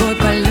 Voy para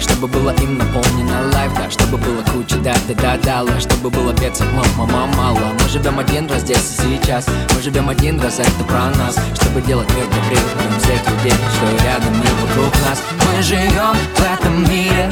Чтобы было им наполнено. Лайф, да Чтобы было куча да-да-да-да Чтобы было пецов мама мало. Мы живем один раз здесь и сейчас. Мы живем один раз, это про нас. Чтобы делать мир добрее всех людей Что рядом и вокруг нас. Мы живем в этом мире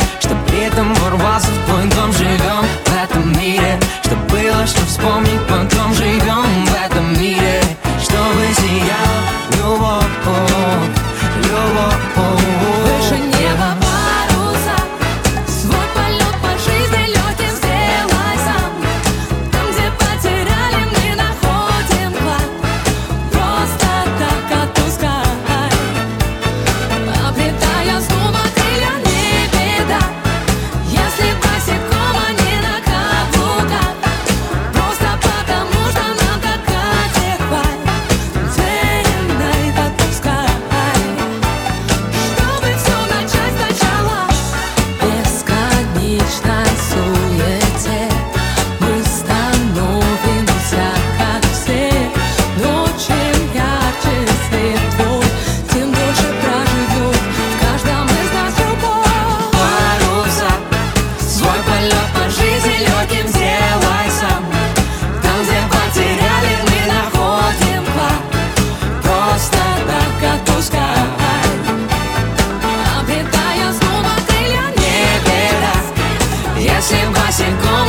sem, vai sem com